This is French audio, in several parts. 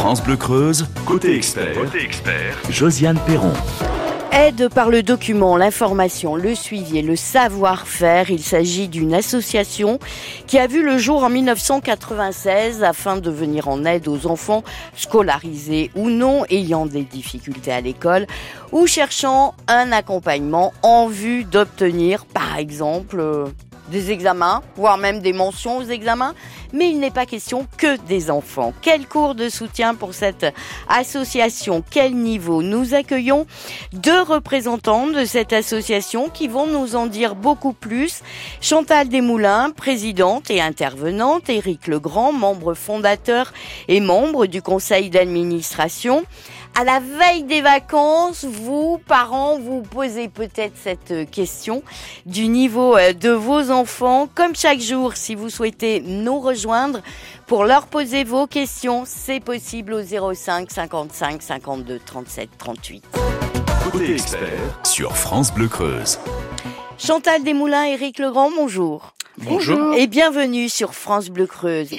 France Bleu Creuse, côté expert, Josiane Perron. Aide par le document, l'information, le suivi et le savoir-faire. Il s'agit d'une association qui a vu le jour en 1996 afin de venir en aide aux enfants scolarisés ou non ayant des difficultés à l'école ou cherchant un accompagnement en vue d'obtenir, par exemple, des examens, voire même des mentions aux examens, mais il n'est pas question que des enfants. Quel cours de soutien pour cette association? Quel niveau? Nous accueillons deux représentants de cette association qui vont nous en dire beaucoup plus. Chantal Desmoulins, présidente et intervenante, Éric Legrand, membre fondateur et membre du conseil d'administration. À la veille des vacances, vous, parents, vous posez peut-être cette question du niveau euh, de vos enfants. Comme chaque jour, si vous souhaitez nous rejoindre pour leur poser vos questions, c'est possible au 05 55 52 37 38. Côté expert sur France Bleu Creuse. Chantal Desmoulins, Éric Legrand, bonjour. Bonjour. Et bienvenue sur France Bleu Creuse.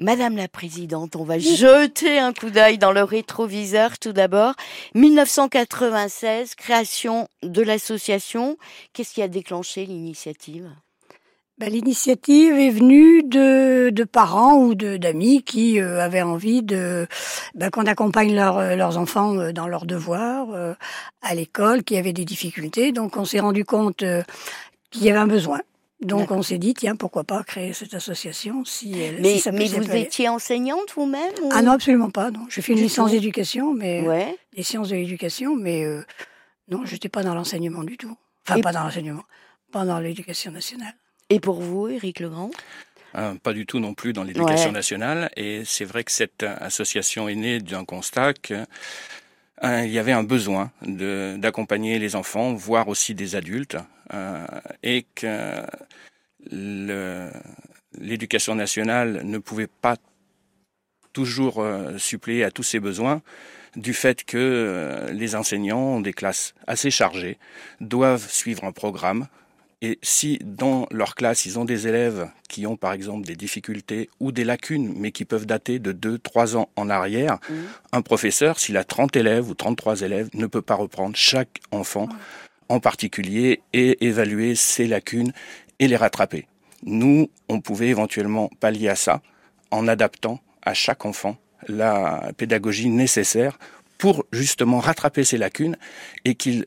Madame la Présidente, on va jeter un coup d'œil dans le rétroviseur tout d'abord. 1996, création de l'association. Qu'est-ce qui a déclenché l'initiative? Ben, L'initiative est venue de, de parents ou d'amis qui euh, avaient envie de ben, qu'on accompagne leur, euh, leurs enfants euh, dans leurs devoirs à l'école, qui avaient des difficultés. Donc on s'est rendu compte qu'il y avait un besoin. Donc on s'est dit, tiens, pourquoi pas créer cette association si elle Mais, si ça mais vous étiez enseignante vous-même ou- Ah non, absolument pas. Non, je fais une Du licence d'éducation, mais Ouais. des sciences de l'éducation, mais euh, non, j'étais pas dans l'enseignement du tout. Enfin, Et- pas dans l'enseignement, pas dans l'éducation nationale. Et pour vous, Éric Legrand Euh, pas du tout non plus dans l'éducation Ouais. nationale. Et c'est vrai que cette euh, association est née d'un constat que euh, il y avait un besoin de- d'accompagner les enfants, voire aussi des adultes, et que l'éducation nationale ne pouvait pas toujours euh, suppléer à tous ces besoins du fait que euh, les enseignants ont des classes assez chargées, doivent suivre un programme, et si dans leur classe, ils ont des élèves qui ont par exemple des difficultés ou des lacunes, mais qui peuvent dater de 2-3 ans en arrière, Mhm. un professeur, s'il a 30 élèves ou 33 élèves, ne peut pas reprendre chaque enfant particulier et évaluer ses lacunes et les rattraper. Nous, on pouvait éventuellement pallier à ça en adaptant à chaque enfant la pédagogie nécessaire pour justement rattraper ses lacunes et qu'il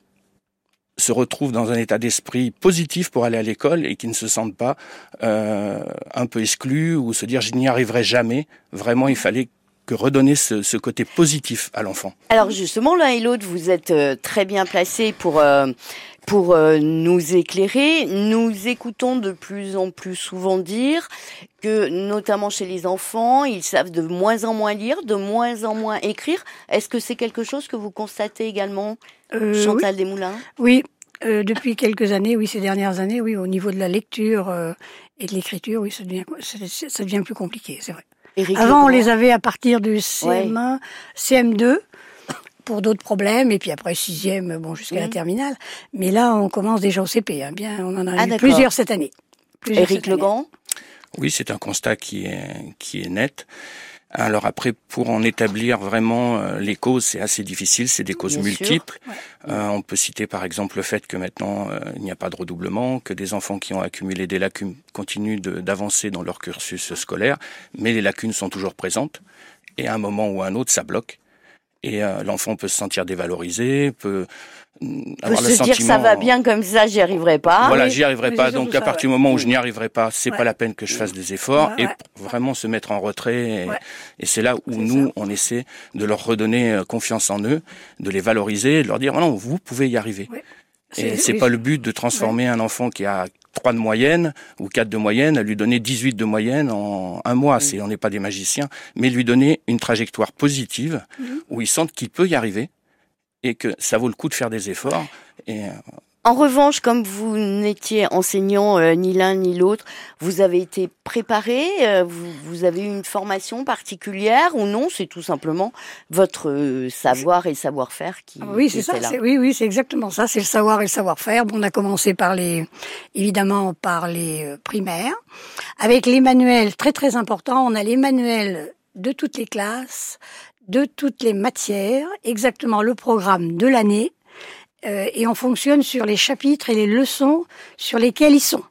se retrouve dans un état d'esprit positif pour aller à l'école et qui ne se sentent pas euh, un peu exclus ou se dire je n'y arriverai jamais. Vraiment, il fallait que redonner ce, ce côté positif à l'enfant. Alors justement, l'un et l'autre, vous êtes euh, très bien placés pour euh, pour euh, nous éclairer. Nous écoutons de plus en plus souvent dire que, notamment chez les enfants, ils savent de moins en moins lire, de moins en moins écrire. Est-ce que c'est quelque chose que vous constatez également, Euh, oui. Chantal Desmoulins? Oui, euh, depuis quelques années, oui, ces dernières années, oui, au niveau de la lecture euh, et de l'écriture, oui, ça devient, ça, ça devient plus compliqué, c'est vrai. Éric Avant, on les avait à partir du CM1, CM2 pour d'autres problèmes, et puis après sixième, bon, jusqu'à la Mhm. terminale. Mais là, on commence déjà au CP, hein, bien, on en a Ah, eu plusieurs cette année. Plusieurs Éric. Legrand Oui, c'est un constat qui est, qui est net. Alors après, pour en établir vraiment euh, les causes, c'est assez difficile, c'est des causes Bien multiples. ouais. Euh, on peut citer par exemple le fait que maintenant, euh, il n'y a pas de redoublement, que des enfants qui ont accumulé des lacunes continuent d'avancer dans leur cursus scolaire, mais les lacunes sont toujours présentes. Et à un moment ou à un autre, ça bloque. Et euh, l'enfant peut se sentir dévalorisé, peut mm, peut avoir le se dire sentiment... ça va bien comme ça, j'y arriverai pas. Voilà, j'y arriverai pas. Donc à partir du moment où je n'y arriverai pas, c'est Ouais. pas la peine que je fasse des efforts Ouais, et ouais. vraiment se mettre en retrait. Et, Ouais. et c'est là où nous ça. on essaie de leur redonner euh, confiance en eux, de les valoriser, de leur dire oh non, vous pouvez y arriver. Ouais. Et c'est pas le but de transformer un enfant qui a 3 de moyenne ou 4 de moyenne à lui donner 18 de moyenne en un mois. C'est on n'est pas des magiciens, mais lui donner une trajectoire positive où ils sentent qu'il peut y arriver et que ça vaut le coup de faire des efforts. Et euh, En revanche, comme vous n'étiez enseignant euh, ni l'un ni l'autre, vous avez été préparé, euh, vous, vous avez eu une formation particulière ou non? C'est tout simplement votre euh, savoir et savoir-faire qui, Ah oui, c'est ça. là. Oui, oui, c'est exactement ça. C'est le savoir et le savoir-faire. Bon, on a commencé par les, évidemment, par les euh, primaires. Avec les manuels, très très important, on a les manuels de toutes les classes de toutes les matières, exactement le programme de l'année, euh, et on fonctionne sur les chapitres et les leçons sur lesquels ils sont.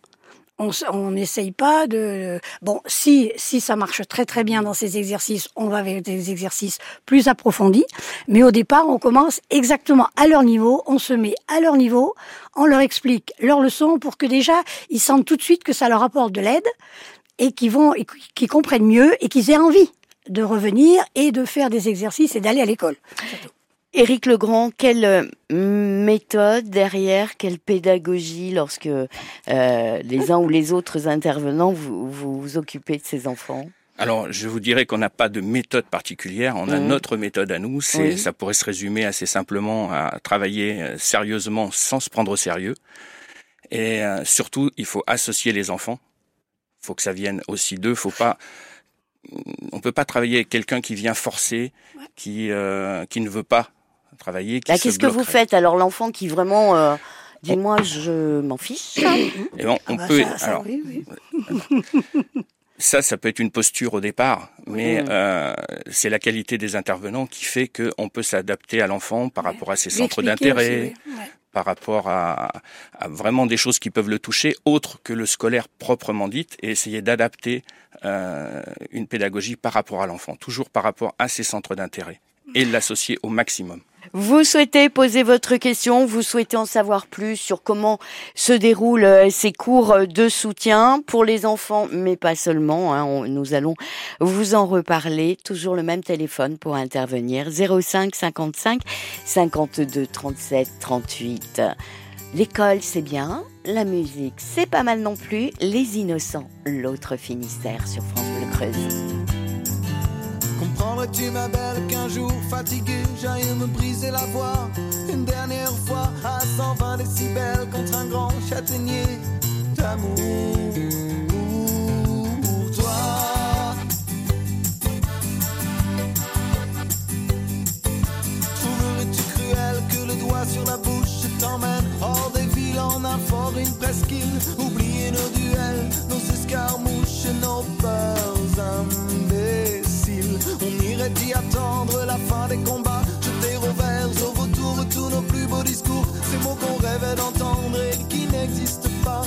On n'essaye pas de bon si si ça marche très très bien dans ces exercices on va vers des exercices plus approfondis. Mais au départ on commence exactement à leur niveau on se met à leur niveau on leur explique leurs leçons pour que déjà ils sentent tout de suite que ça leur apporte de l'aide et qu'ils vont qu'ils comprennent mieux et qu'ils aient envie de revenir et de faire des exercices et d'aller à l'école Éric Legrand, quelle euh, méthode derrière, quelle pédagogie lorsque euh, les uns ou les autres intervenants vous vous, occupez de ces enfants? Alors, je vous dirais qu'on n'a pas de méthode particulière. On a mmh. notre méthode à nous. C'est, ça pourrait se résumer assez simplement à travailler euh, sérieusement sans se prendre au sérieux. Et surtout, il faut associer les enfants. Il faut que ça vienne aussi d'eux. Faut pas, on peut pas travailler avec quelqu'un qui vient forcer, qui qui ne veut pas travailler. Bah, qu'est-ce que vous faites alors l'enfant qui vraiment euh, dit moi je m'en fiche. Et eh on, ah bah peut ça, ça, ça, peut être une posture au départ, mais euh, c'est la qualité des intervenants qui fait qu'on peut s'adapter à l'enfant par rapport à ses centres d'intérêt, par rapport à, à, vraiment des choses qui peuvent le toucher, autres que le scolaire proprement dit, et essayer d'adapter euh, une pédagogie par rapport à l'enfant, toujours par rapport à ses centres d'intérêt, et l'associer au maximum. Vous souhaitez poser votre question, vous souhaitez en savoir plus sur comment se déroulent euh, ces cours de soutien pour les enfants, mais pas seulement. Hein, nous allons vous en reparler. Toujours le même téléphone pour intervenir 05 55 52 37 38. L'école, c'est bien. La musique, c'est pas mal non plus. Les innocents, l'autre Finistère sur France Bleu Creuse. Comprendrais-tu, ma belle, qu'un jour fatigué, j'aille me briser la voix. Une dernière fois à 120 décibels contre un grand châtaignier d'amour. Pour toi. Trouverais-tu cruel que le doigt sur la bouche t'emmène hors des villes en un fort, une presqu'île, oublier nos duels, nos escarmouches, nos peurs on irait y attendre la fin des combats, jeter au vert, au vautour tous nos plus beaux discours, ces mots qu'on rêvait d'entendre et qui n'existent pas,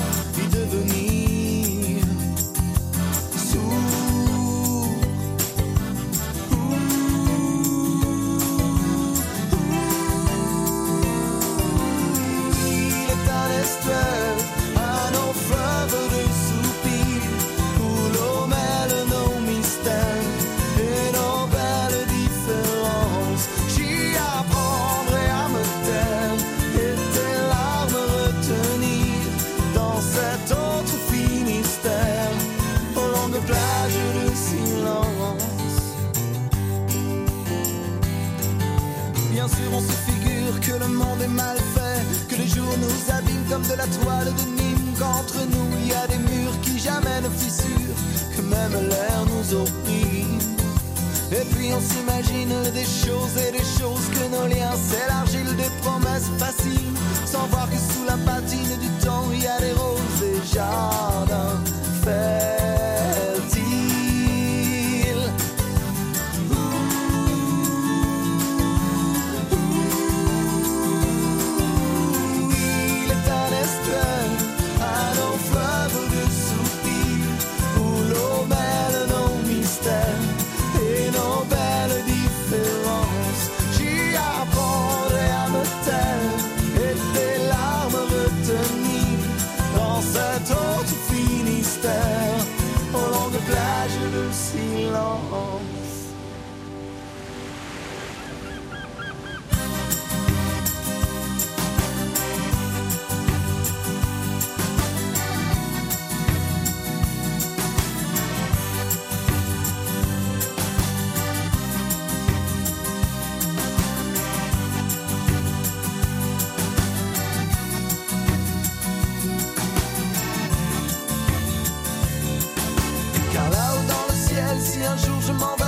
un jour je m'en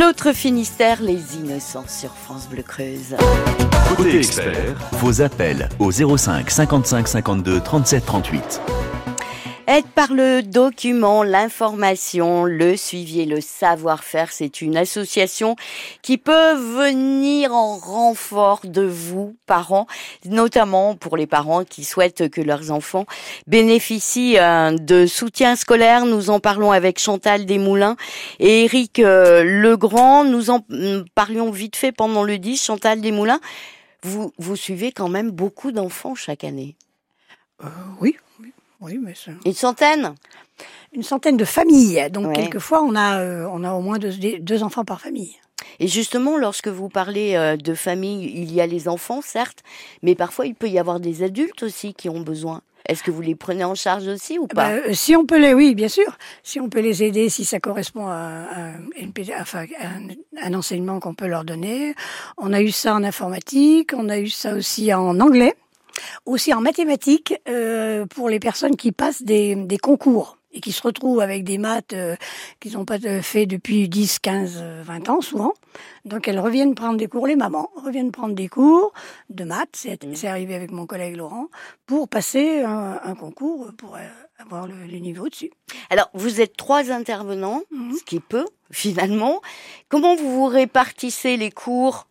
L'autre Finistère, les innocents sur France Bleu Creuse. Côté expert, vos appels au 05 55 52 37 38. Aide par le document, l'information, le suivi et le savoir-faire, c'est une association qui peut venir en renfort de vous, parents, notamment pour les parents qui souhaitent que leurs enfants bénéficient euh, de soutien scolaire. Nous en parlons avec Chantal Desmoulins et Eric euh, Legrand. Nous en mm, parlions vite fait pendant le 10. Chantal Desmoulins, vous, vous suivez quand même beaucoup d'enfants chaque année. Euh, oui, oui. Mais ça... Une centaine? Une centaine de familles. Donc, ouais. quelquefois, on a, euh, on a au moins deux, deux, enfants par famille. Et justement, lorsque vous parlez euh, de famille, il y a les enfants, certes, mais parfois, il peut y avoir des adultes aussi qui ont besoin. Est-ce que vous les prenez en charge aussi ou pas? Bah, Si on peut les, oui, bien sûr. Si on peut les aider, si ça correspond à, à, une, enfin, à un, un enseignement qu'on peut leur donner. On a eu ça en informatique, on a eu ça aussi en anglais aussi en mathématiques euh, pour les personnes qui passent des, des, concours et qui se retrouvent avec des maths euh, qu'ils n'ont pas fait depuis 10, 15, 20 ans souvent. Donc elles reviennent prendre des cours, les mamans reviennent prendre des cours de maths, c'est mmh. arrivé avec mon collègue Laurent, pour passer un, un concours pour euh, avoir le, le, niveau dessus. Alors vous êtes trois intervenants, mmh. ce qui est peu finalement. Comment vous vous répartissez les cours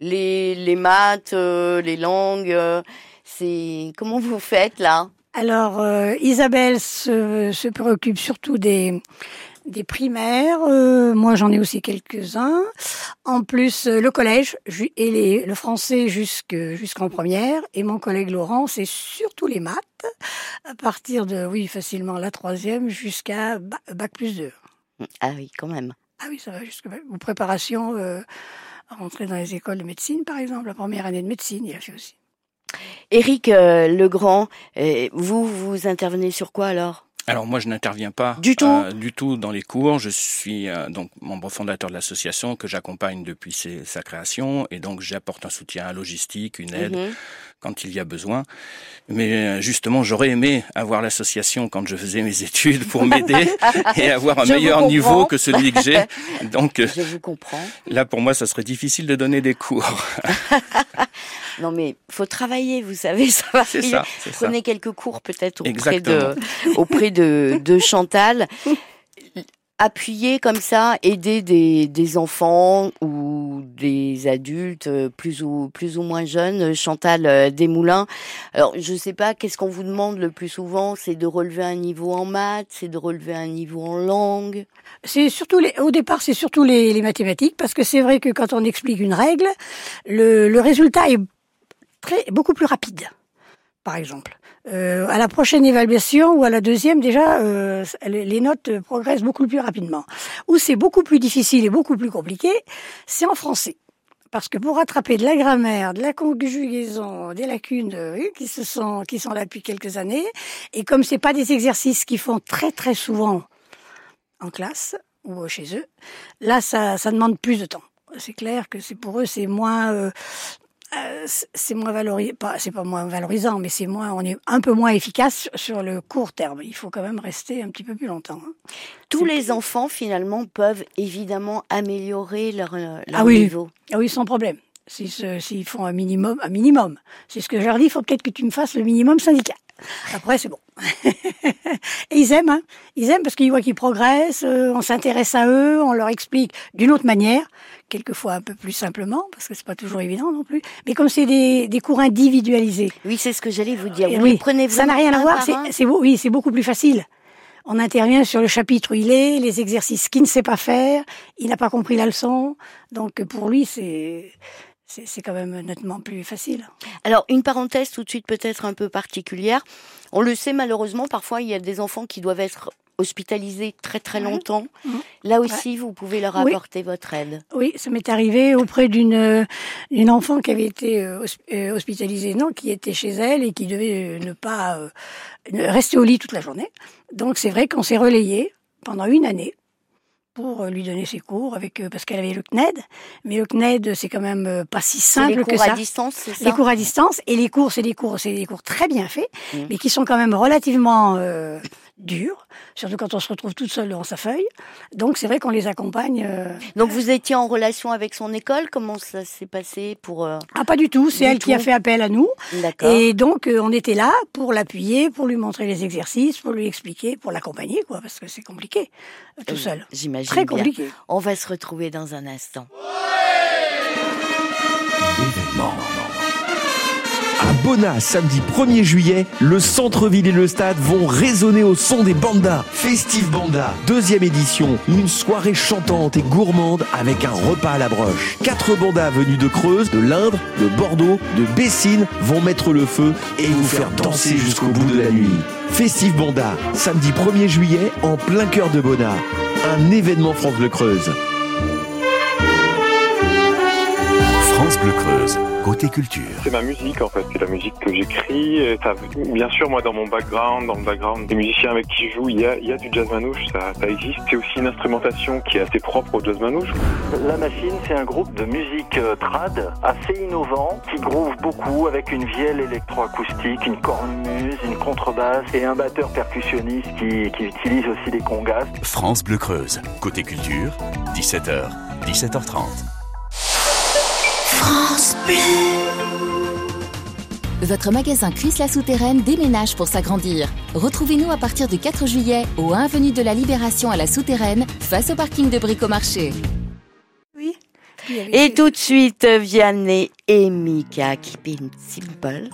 les, les maths, euh, les langues euh, c'est comment vous faites là? Alors euh, Isabelle se, se, préoccupe surtout des des primaires. Euh, moi, j'en ai aussi quelques-uns. En plus, le collège et les, le français jusqu'en première. Et mon collègue Laurent, c'est surtout les maths, à partir de, oui, facilement la troisième jusqu'à bac plus 2. Ah oui, quand même. Ah oui, ça va jusqu'à ou préparation euh, à rentrer dans les écoles de médecine, par exemple, la première année de médecine, il a fait aussi. Éric euh, Legrand, euh, vous, vous intervenez sur quoi alors? Alors moi je n'interviens pas du tout, euh, du tout dans les cours. Je suis euh, donc membre fondateur de l'association que j'accompagne depuis ses, sa création et donc j'apporte un soutien logistique, une aide -hmm. quand il y a besoin. Mais justement j'aurais aimé avoir l'association quand je faisais mes études pour m'aider et avoir un je meilleur niveau que celui que j'ai. Donc je vous comprends. Là pour moi ça serait difficile de donner des cours. Non mais faut travailler, vous savez, ça va. C'est ça. Prenez ça. quelques cours peut-être auprès de auprès de, de Chantal. Appuyer comme ça, aider des, des enfants ou des adultes plus ou plus ou moins jeunes, Chantal Desmoulins. Alors je sais pas, qu'est-ce qu'on vous demande le plus souvent? C'est de relever un niveau en maths, c'est de relever un niveau en langue? C'est surtout les, au départ, c'est surtout les, les mathématiques parce que c'est vrai que quand on explique une règle, le, le résultat est beaucoup plus rapide. Par exemple. Euh, à la prochaine évaluation ou à la deuxième, déjà, euh, les notes progressent beaucoup plus rapidement. Où c'est beaucoup plus difficile et beaucoup plus compliqué, c'est en français. Parce que pour rattraper de la grammaire, de la conjugaison, des lacunes euh, qui se sont qui sont là depuis quelques années, et comme c'est pas des exercices qu'ils font très très souvent en classe ou chez eux, là ça demande plus de temps. C'est clair que c'est pour eux c'est moins c'est moins valorisant, c'est pas moins valorisant, mais c'est moins, on est un peu moins efficace sur le court terme. Il faut quand même rester un petit peu plus longtemps. Hein. Tous les plus... enfants finalement peuvent évidemment améliorer leur, leur ah oui. niveau. Ah oui, sans problème. S'ils si, font un minimum, un minimum. C'est ce que je leur dis. Il faut peut-être que tu me fasses le minimum syndical. Après, c'est bon. et ils aiment, hein. Ils aiment parce qu'ils voient qu'ils progressent, euh, on s'intéresse à eux, on leur explique d'une autre manière, quelquefois un peu plus simplement, parce que c'est pas toujours évident non plus. Mais comme c'est des, des cours individualisés. Oui, c'est ce que j'allais vous dire. Vous oui, prenez ça n'a rien à voir. C'est oui, c'est beaucoup plus facile. On intervient sur le chapitre où il est, les exercices qu'il ne sait pas faire, il n'a pas compris la leçon, donc pour lui c'est c'est quand même nettement plus facile. Alors, une parenthèse tout de suite peut-être un peu particulière. On le sait malheureusement, parfois il y a des enfants qui doivent être hospitalisés très très longtemps. Mmh. Là aussi, ouais. vous pouvez leur apporter oui. votre aide. Oui, ça m'est arrivé auprès d'une une enfant qui avait été hospitalisée, non, qui était chez elle et qui devait ne pas rester au lit toute la journée. Donc c'est vrai qu'on s'est relayé pendant une année pour lui donner ses cours avec parce qu'elle avait le CNED, mais le CNED c'est quand même pas si simple que ça. Les cours à distance, c'est ça. Les cours à distance et les cours c'est des cours c'est des cours très bien faits, mmh. mais qui sont quand même relativement euh, dur, surtout quand on se retrouve toute seule devant sa feuille. Donc c'est vrai qu'on les accompagne. Euh, Donc vous étiez en relation avec son école? Comment ça s'est passé pour Ah pas du tout, c'est elle qui a fait appel à nous. D'accord. Et donc on était là pour l'appuyer, pour lui montrer les exercices, pour lui expliquer, pour l'accompagner quoi, parce que c'est compliqué tout seul. J'imagine. Très compliqué. On va se retrouver dans un instant. À Bona, samedi 1er juillet, le centre-ville et le stade vont résonner au son des bandas. Festive Banda, deuxième édition, une soirée chantante et gourmande avec un repas à la broche. Quatre bandas venus de Creuse, de l'Indre, de Bordeaux, de Bessines vont mettre le feu et vous faire danser jusqu'au bout de la nuit. Festive Banda, samedi 1er juillet, en plein cœur de Bona. Un événement France Bleu Creuse. Bleu Creuse, côté culture. C'est ma musique en fait, c'est la musique que j'écris. Bien sûr, moi dans mon background, dans le background des musiciens avec qui je joue, il y a, il y a du jazz manouche, ça, ça existe. C'est aussi une instrumentation qui est assez propre au jazz manouche. La Machine, c'est un groupe de musique euh, trad assez innovant qui groove beaucoup avec une vielle électroacoustique, une cornemuse, une contrebasse et un batteur percussionniste qui, qui utilise aussi des congas. France Bleu Creuse, côté culture, 17h, 17h30. France Bleu. Votre magasin Chris la Souterraine déménage pour s'agrandir. Retrouvez-nous à partir du 4 juillet au 1 avenue de la Libération à la Souterraine, face au parking de Bricomarché. Oui. Et tout de suite, Vianney et Mika, Keep It Simple,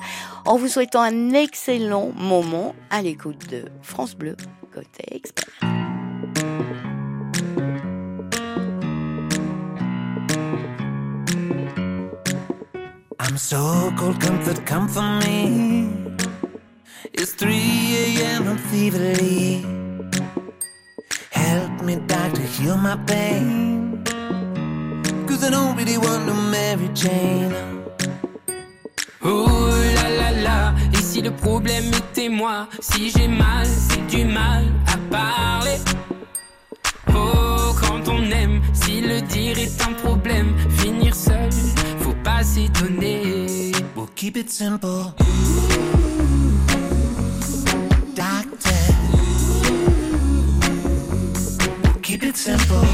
en vous souhaitant un excellent moment à l'écoute de France Bleu, côté expert. I'm so cold, comfort, come for me. It's 3 a.m. I'm feverly. Help me, doctor, heal my pain. Cause I don't really want to marry Jane. Oh là là là, si le problème était moi, si j'ai mal, c'est du mal à parler. Oh, quand on aime, si le dire est un problème, finir seul, faut pas s'étonner. We'll keep it simple. Doctor. We'll keep it simple.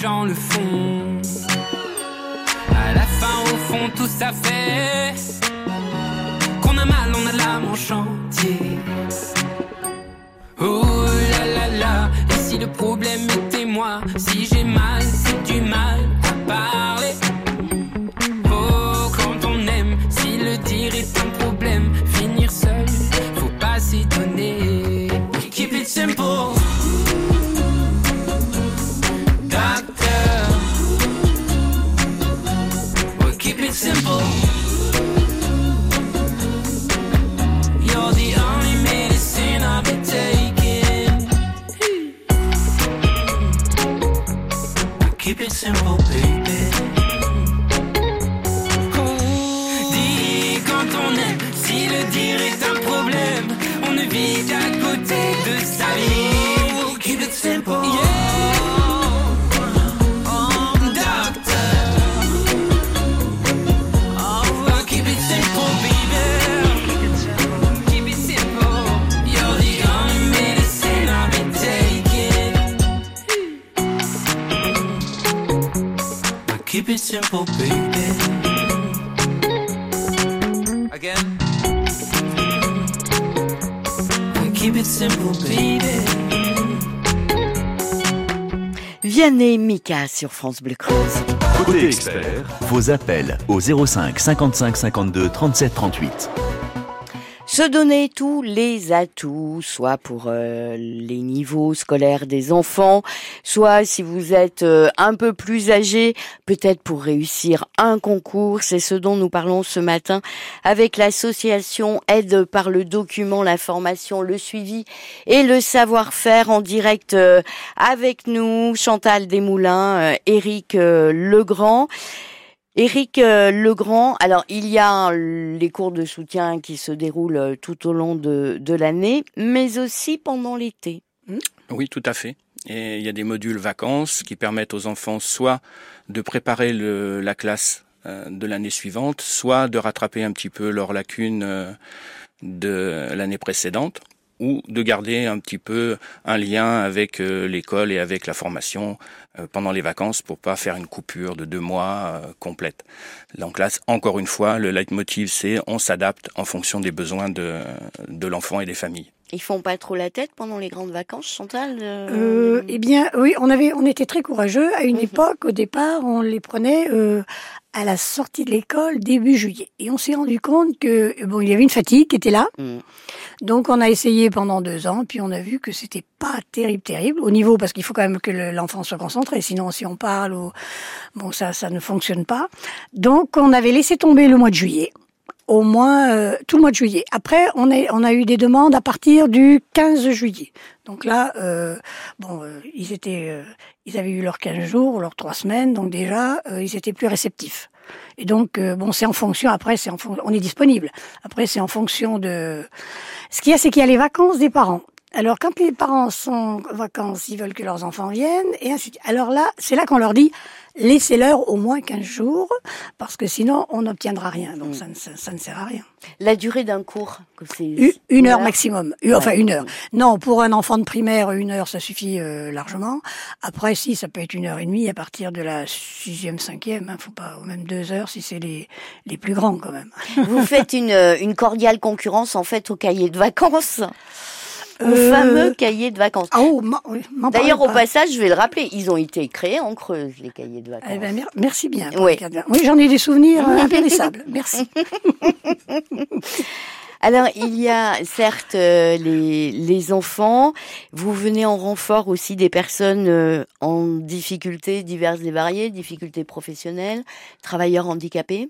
Gens le font. À la fin, au fond, tout ça fait keep it simple. Sur France Bleu Creuse. Côté expert, vos appels au 05 55 52 37 38. Se donner tous les atouts, soit pour euh, les niveaux scolaires des enfants, soit si vous êtes euh, un peu plus âgé, peut-être pour réussir un concours. C'est ce dont nous parlons ce matin avec l'association Aide par le document, l'information, le suivi et le savoir-faire en direct euh, avec nous, Chantal Desmoulins, Éric Legrand. Éric euh, Legrand, alors il y a les cours de soutien qui se déroulent euh, tout au long de, l'année, mais aussi pendant l'été. Oui, tout à fait. Et il y a des modules vacances qui permettent aux enfants soit de préparer la classe euh, de l'année suivante, soit de rattraper un petit peu leurs lacunes de l'année précédente ou de garder un petit peu un lien avec euh, l'école et avec la formation pendant les vacances pour pas faire une coupure de deux mois complète. Donc là, encore une fois, le leitmotiv c'est on s'adapte en fonction des besoins de, de l'enfant et des familles. Ils font pas trop la tête pendant les grandes vacances, Chantal euh, Eh bien, oui, on avait, on était très courageux. À une mmh. époque, au départ, on les prenait euh, à la sortie de l'école début juillet, et on s'est rendu compte que bon, il y avait une fatigue qui était là. Mmh. Donc, on a essayé pendant deux ans, puis on a vu que c'était pas terrible, terrible au niveau parce qu'il faut quand même que l'enfant soit concentré. Sinon, si on parle, ou, bon, ça, ça ne fonctionne pas. Donc, on avait laissé tomber le mois de juillet au moins euh, tout le mois de juillet. Après, on, est, on a eu des demandes à partir du 15 juillet. Donc là, euh, bon, euh, ils étaient, euh, ils avaient eu leurs 15 jours, leurs 3 semaines, donc déjà, ils étaient plus réceptifs. Et donc, bon, c'est en fonction. Après, c'est en on est disponible. Après, c'est en fonction de. Ce qu'il y a, c'est qu'il y a les vacances des parents. Alors, quand les parents sont en vacances, ils veulent que leurs enfants viennent, et ainsi de suite. Alors là, c'est là qu'on leur dit, laissez-leur au moins 15 jours, parce que sinon, on n'obtiendra rien. Donc, ça, ne, ça, ne, sert à rien. La durée d'un cours Une, une heure maximum. Enfin, une heure. Non, pour un enfant de primaire, une heure, ça suffit euh, largement. Après, si, ça peut être une heure et demie à partir de la sixième, cinquième. Hein, faut pas, ou même deux heures si c'est les, les plus grands, quand même. Vous faites une, une cordiale concurrence, en fait, au cahier de vacances au euh, fameux cahier de vacances. Ah, oh, D'ailleurs, au passage, je vais le rappeler, ils ont été créés en Creuse, les cahiers de vacances. Eh ben, merci bien. Oui, oui j'en ai des souvenirs euh, impérissables. Merci. Alors, il y a certes euh, les, les enfants, vous venez en renfort aussi des personnes en difficultés diverses et variées, difficultés professionnelles, travailleurs handicapés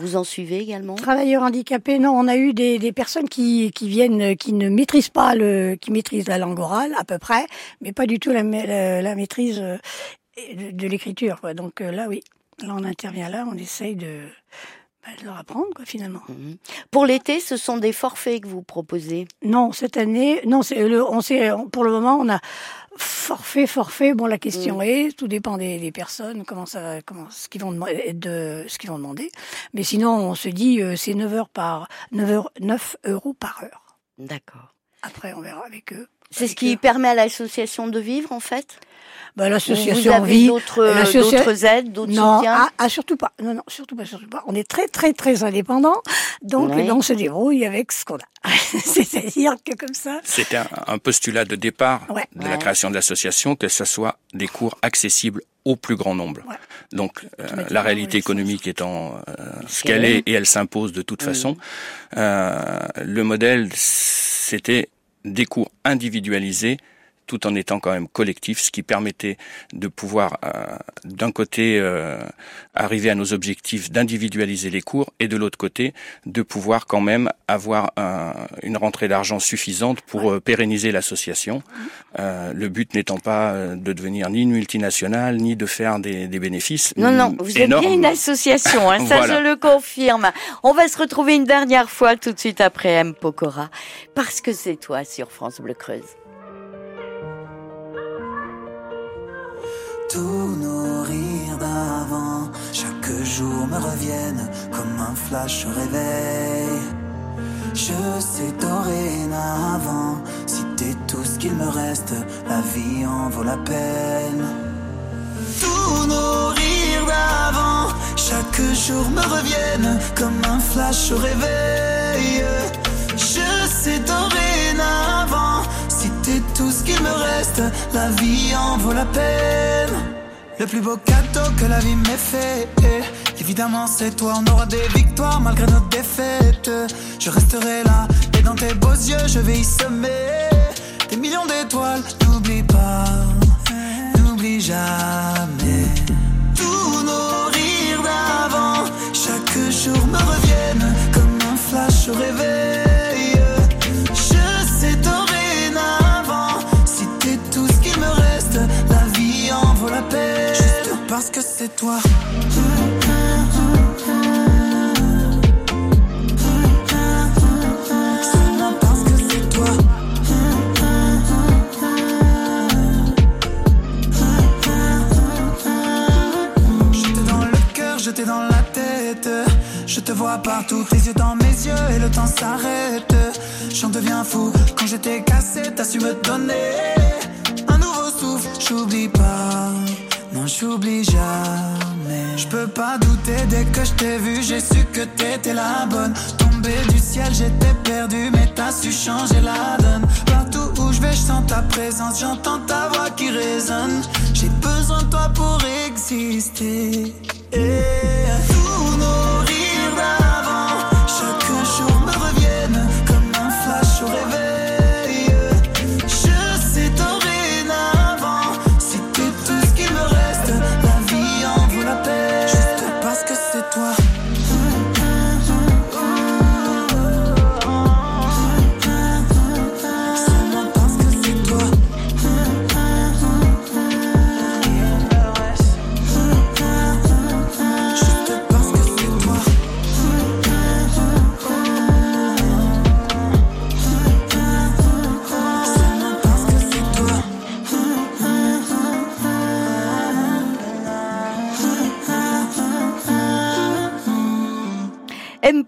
vous en suivez également? Travailleurs handicapés, non. On a eu des, des personnes qui, qui viennent, qui ne maîtrisent pas le, qui maîtrisent la langue orale à peu près, mais pas du tout la, la, maîtrise euh, de, l'écriture. Donc euh, là, oui, là on intervient là, on essaye de, bah, de leur apprendre, quoi, finalement. Mhm. Pour l'été, ce sont des forfaits que vous proposez? Non, cette année, non, c'est le, on sait, pour le moment, on a Forfait, forfait. Bon, la question mm. est, tout dépend des, personnes, comment ça, comment ce qu'ils vont de ce qu'ils vont demander. Mais sinon, on se dit, euh, c'est 9 heures par 9 heures, 9 euros par heure. D'accord. Après, on verra avec eux. C'est ce qui permet à l'association de vivre, en fait? Bah, l'association Vous avez d'autres aides, d'autres soutiens ah, ah, surtout pas. Non, non, surtout pas, surtout pas. On est très, très, très indépendant. Donc, on se débrouille avec ce qu'on a. C'est-à-dire que comme ça. C'était un, postulat de départ de la création de l'association que ce soit des cours accessibles au plus grand nombre. Donc euh, la réalité économique étant euh, ce qu'elle est et elle s'impose de toute façon, euh, le modèle c'était des cours individualisés tout en étant quand même collectif, ce qui permettait de pouvoir euh, d'un côté euh, arriver à nos objectifs d'individualiser les cours et de l'autre côté de pouvoir quand même avoir une rentrée d'argent suffisante pour euh, pérenniser l'association. le but n'étant pas de devenir ni une multinationale ni de faire des, des bénéfices. Non, non, vous êtes bien une association, hein, ça je le confirme. On va se retrouver une dernière fois tout de suite après M. Pokora, parce que c'est toi sur France Bleu Creuse. Tous nos rires d'avant, chaque jour me reviennent comme un flash au réveil. Je sais dorénavant, si t'es tout ce qu'il me reste, la vie en vaut la peine. Tous nos rires d'avant, chaque jour me reviennent comme un flash au réveil. Je sais dorénavant la vie en vaut la peine. Le plus beau cadeau que la vie m'ait fait, évidemment c'est toi, on aura des victoires malgré nos défaites. Je resterai là, et dans tes beaux yeux, je vais y semer des millions d'étoiles. N'oublie pas, n'oublie jamais. Tous nos rires d'avant, chaque jour me reviennent comme un flash au réveil. parce que c'est toi. J'étais dans la tête, je te vois partout, tes yeux dans mes yeux et le temps s'arrête. J'en deviens fou, quand j'étais cassé, t'as su me donner un nouveau souffle, j'oublie pas j'oublie jamais. Je peux pas douter dès que je t'ai vu, j'ai su que t'étais la bonne. Tombé du ciel, j'étais perdu, mais t'as su changer la donne. Partout où je vais, je sens ta présence, j'entends ta voix qui résonne. J'ai besoin de toi pour exister. Et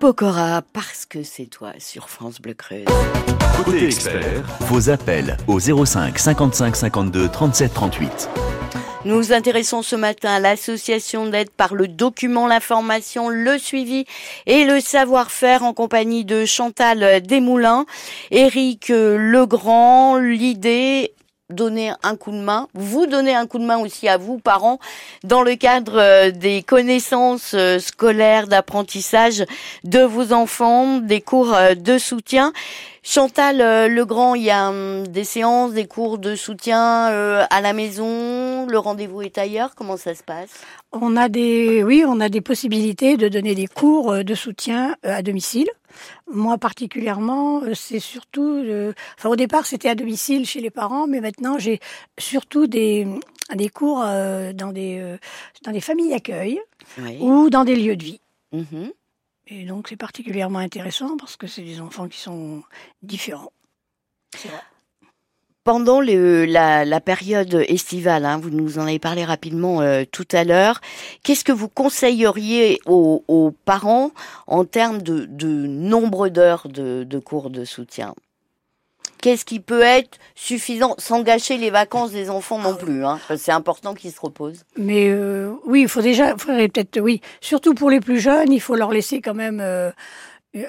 Pokora, parce que c'est toi sur France Bleu Creuse. Côté expert, vos appels au 05 55 52 37 38. Nous nous intéressons ce matin à l'association d'aide par le document, l'information, le suivi et le savoir-faire en compagnie de Chantal Desmoulins, Éric Legrand, l'idée donner un coup de main, vous donner un coup de main aussi à vous, parents, dans le cadre euh, des connaissances euh, scolaires, d'apprentissage de vos enfants, des cours euh, de soutien. Chantal Legrand, il y a hum, des séances, des cours de soutien à la maison, le rendez-vous est ailleurs, comment ça se passe? On a des, oui, on a des possibilités de donner des cours de soutien à domicile. Moi particulièrement, euh, c'est surtout, euh, enfin au départ c'était à domicile chez les parents, mais maintenant j'ai surtout des des cours euh, dans des euh, dans des familles d'accueil Oui. ou dans des lieux de vie. Mhm. Et donc c'est particulièrement intéressant parce que c'est des enfants qui sont différents. C'est vrai. Pendant la, période estivale, hein, vous nous en avez parlé rapidement euh, tout à l'heure, qu'est-ce que vous conseilleriez aux, parents en termes de, nombre d'heures de, cours de soutien? Qu'est-ce qui peut être suffisant? Sans gâcher les vacances des enfants non plus hein, C'est important qu'ils se reposent. Mais euh, oui, il faut déjà, peut-être, oui, surtout pour les plus jeunes, il faut leur laisser quand même euh,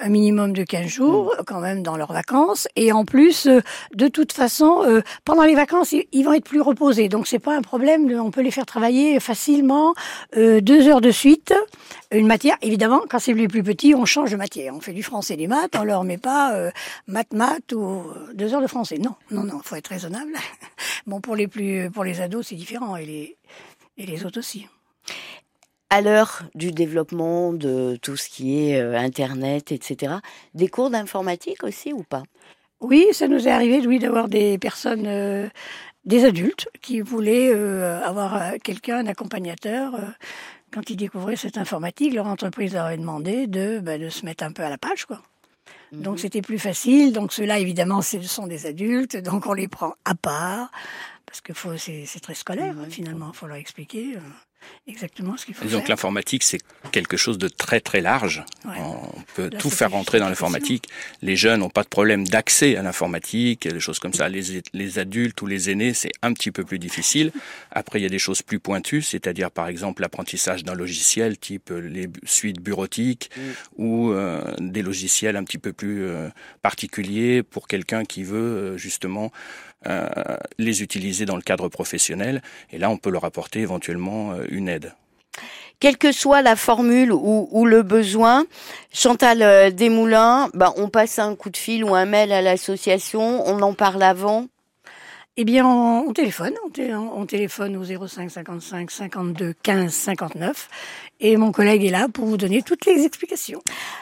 un minimum de 15 jours, quand même, dans leurs vacances. Et en plus, euh, de toute façon, euh, pendant les vacances, ils, ils vont être plus reposés. Donc, c'est pas un problème. On peut les faire travailler facilement euh, deux heures de suite. Une matière, évidemment, quand c'est les plus petits, on change de matière. On fait du français des maths, on leur met pas euh, maths, maths ou euh, deux heures de français. Non, non, non, faut être raisonnable. bon, pour les plus, pour les ados, c'est différent et les, et les autres aussi. À l'heure du développement de tout ce qui est euh, Internet, etc., des cours d'informatique aussi ou pas? Oui, ça nous est arrivé, oui, d'avoir des personnes, euh, des adultes, qui voulaient euh, avoir quelqu'un, un accompagnateur. quand ils découvraient cette informatique, leur entreprise leur avait demandé de, ben, de se mettre un peu à la page, quoi. Donc c'était plus facile. Donc ceux-là, évidemment, ce sont des adultes, donc on les prend à part parce que c'est, très scolaire hein, finalement. Il faut leur expliquer exactement ce qu'il faut Disons faire. que l'informatique, c'est quelque chose de très très large. Ouais. On peut Là, tout faire rentrer dans l'informatique. Les jeunes n'ont pas de problème d'accès à l'informatique, des choses comme ça. Les, les adultes ou les aînés, c'est un petit peu plus difficile. Après, il y a des choses plus pointues, c'est-à-dire par exemple l'apprentissage d'un logiciel type euh, les suites bureautiques ou euh, des logiciels un petit peu plus euh, particuliers pour quelqu'un qui veut euh, justement euh, les utiliser dans le cadre professionnel. Et là, on peut leur apporter éventuellement euh, une aide. quelle que soit la formule ou, le besoin, Chantal euh, Desmoulins, ben, on passe un coup de fil ou un mail à l'association, on en parle avant. Eh bien, on, on téléphone, on, té- on- on téléphone au 05 55 52 15 59 et mon collègue est là pour vous donner toutes les explications.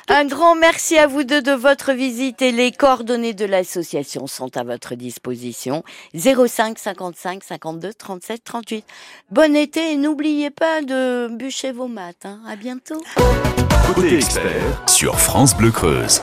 Un grand merci à vous deux de votre visite et les coordonnées de l'association sont à votre disposition. 05 55 52 37 38. Bon été et n'oubliez pas de bûcher vos maths. Hein. À bientôt. Côté expert sur France Bleu Creuse.